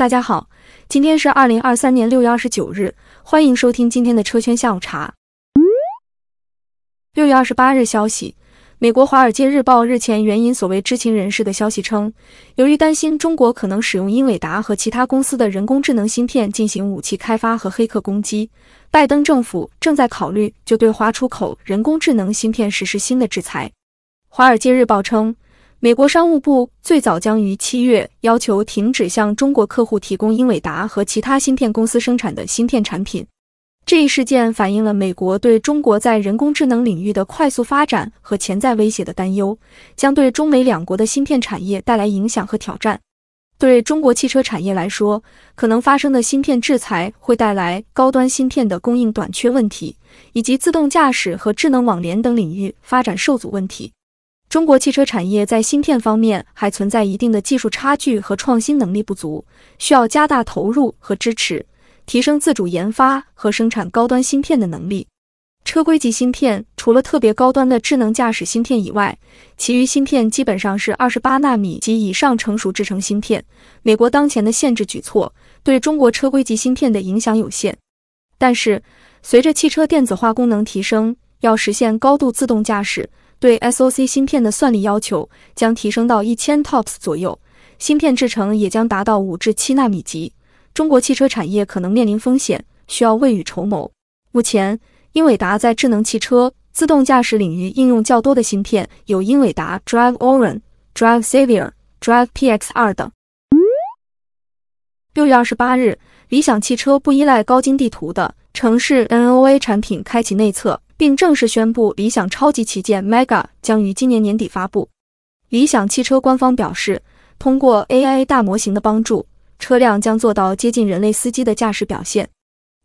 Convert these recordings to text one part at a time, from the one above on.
大家好，今天是二零二三年六月二十九日，欢迎收听今天的车圈下午茶。六月二十八日消息，美国《华尔街日报》日前援引所谓知情人士的消息称，由于担心中国可能使用英伟达和其他公司的人工智能芯片进行武器开发和黑客攻击，拜登政府正在考虑就对华出口人工智能芯片实施新的制裁。《华尔街日报》称。美国商务部最早将于七月要求停止向中国客户提供英伟达和其他芯片公司生产的芯片产品。这一事件反映了美国对中国在人工智能领域的快速发展和潜在威胁的担忧，将对中美两国的芯片产业带来影响和挑战。对中国汽车产业来说，可能发生的芯片制裁会带来高端芯片的供应短缺问题，以及自动驾驶和智能网联等领域发展受阻问题。中国汽车产业在芯片方面还存在一定的技术差距和创新能力不足，需要加大投入和支持，提升自主研发和生产高端芯片的能力。车规级芯片除了特别高端的智能驾驶芯片以外，其余芯片基本上是二十八纳米及以上成熟制成芯片。美国当前的限制举措对中国车规级芯片的影响有限，但是随着汽车电子化功能提升，要实现高度自动驾驶。对 SOC 芯片的算力要求将提升到一千 TOPS 左右，芯片制程也将达到五至七纳米级。中国汽车产业可能面临风险，需要未雨绸缪。目前，英伟达在智能汽车、自动驾驶领域应用较多的芯片有英伟达 Drive Orin、Drive Savior、Drive PX2 等。六月二十八日，理想汽车不依赖高精地图的城市 NOA 产品开启内测。并正式宣布，理想超级旗舰 Mega 将于今年年底发布。理想汽车官方表示，通过 AI 大模型的帮助，车辆将做到接近人类司机的驾驶表现。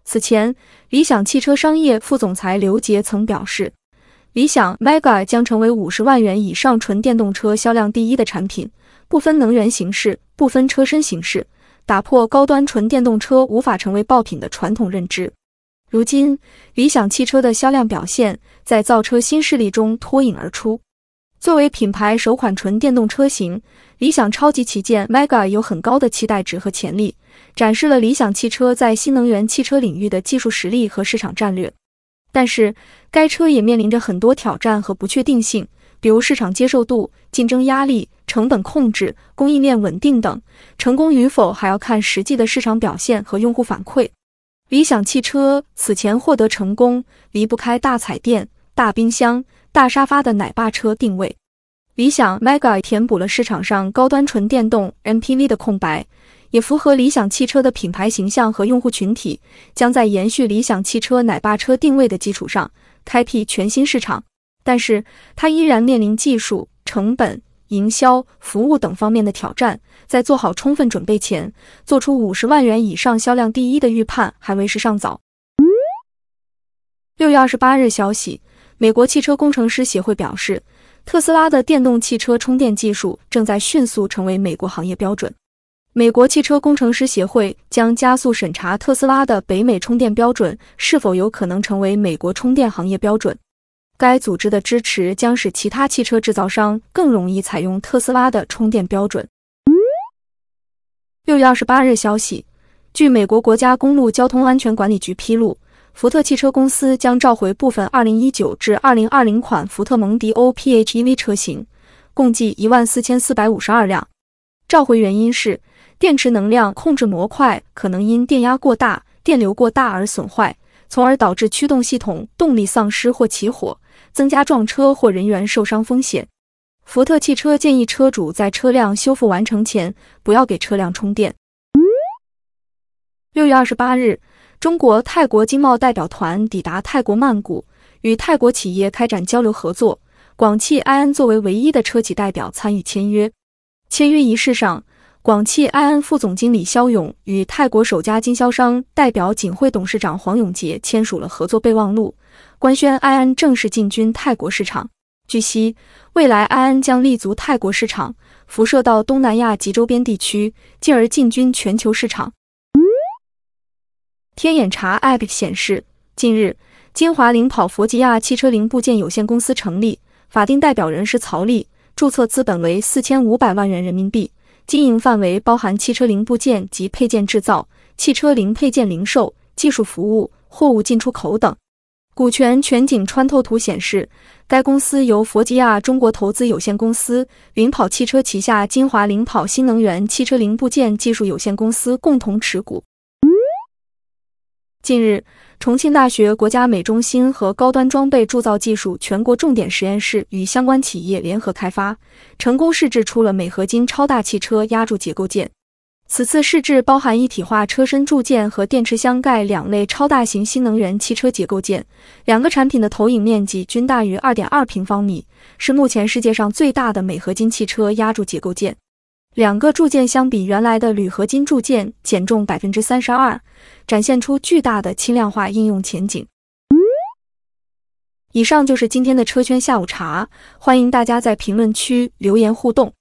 此前，理想汽车商业副总裁刘杰曾表示，理想 Mega 将成为五十万元以上纯电动车销量第一的产品，不分能源形式，不分车身形式，打破高端纯电动车无法成为爆品的传统认知。如今，理想汽车的销量表现在造车新势力中脱颖而出。作为品牌首款纯电动车型，理想超级旗舰 Mega 有很高的期待值和潜力，展示了理想汽车在新能源汽车领域的技术实力和市场战略。但是，该车也面临着很多挑战和不确定性，比如市场接受度、竞争压力、成本控制、供应链稳定等。成功与否还要看实际的市场表现和用户反馈。理想汽车此前获得成功，离不开大彩电、大冰箱、大沙发的奶爸车定位。理想 Mega 填补了市场上高端纯电动 MPV 的空白，也符合理想汽车的品牌形象和用户群体，将在延续理想汽车奶爸车定位的基础上，开辟全新市场。但是，它依然面临技术、成本。营销、服务等方面的挑战，在做好充分准备前，做出五十万元以上销量第一的预判还为时尚早。六月二十八日消息，美国汽车工程师协会表示，特斯拉的电动汽车充电技术正在迅速成为美国行业标准。美国汽车工程师协会将加速审查特斯拉的北美充电标准是否有可能成为美国充电行业标准。该组织的支持将使其他汽车制造商更容易采用特斯拉的充电标准。六月二十八日消息，据美国国家公路交通安全管理局披露，福特汽车公司将召回部分二零一九至二零二零款福特蒙迪欧 PHEV 车型，共计一万四千四百五十二辆。召回原因是电池能量控制模块可能因电压过大、电流过大而损坏，从而导致驱动系统动力丧失或起火。增加撞车或人员受伤风险。福特汽车建议车主在车辆修复完成前不要给车辆充电。六月二十八日，中国泰国经贸代表团抵达泰国曼谷，与泰国企业开展交流合作。广汽埃安作为唯一的车企代表参与签约。签约仪式上，广汽埃安副总经理肖勇与泰国首家经销商代表锦汇董事长黄永杰签署了合作备忘录。官宣埃安正式进军泰国市场。据悉，未来埃安将立足泰国市场，辐射到东南亚及周边地区，进而进军全球市场。天眼查 App 显示，近日，金华领跑佛吉亚汽车零部件有限公司成立，法定代表人是曹丽，注册资本为四千五百万元人民币，经营范围包含汽车零部件及配件制造、汽车零配件零售、技术服务、货物进出口等。股权全景穿透图显示，该公司由佛吉亚中国投资有限公司、领跑汽车旗下金华领跑新能源汽车零部件技术有限公司共同持股。近日，重庆大学国家美中心和高端装备铸造技术全国重点实验室与相关企业联合开发，成功试制出了镁合金超大汽车压铸结构件。此次试制包含一体化车身铸件和电池箱盖两类超大型新能源汽车结构件，两个产品的投影面积均大于二点二平方米，是目前世界上最大的镁合金汽车压铸结构件。两个铸件相比原来的铝合金铸件减重百分之三十二，展现出巨大的轻量化应用前景。以上就是今天的车圈下午茶，欢迎大家在评论区留言互动。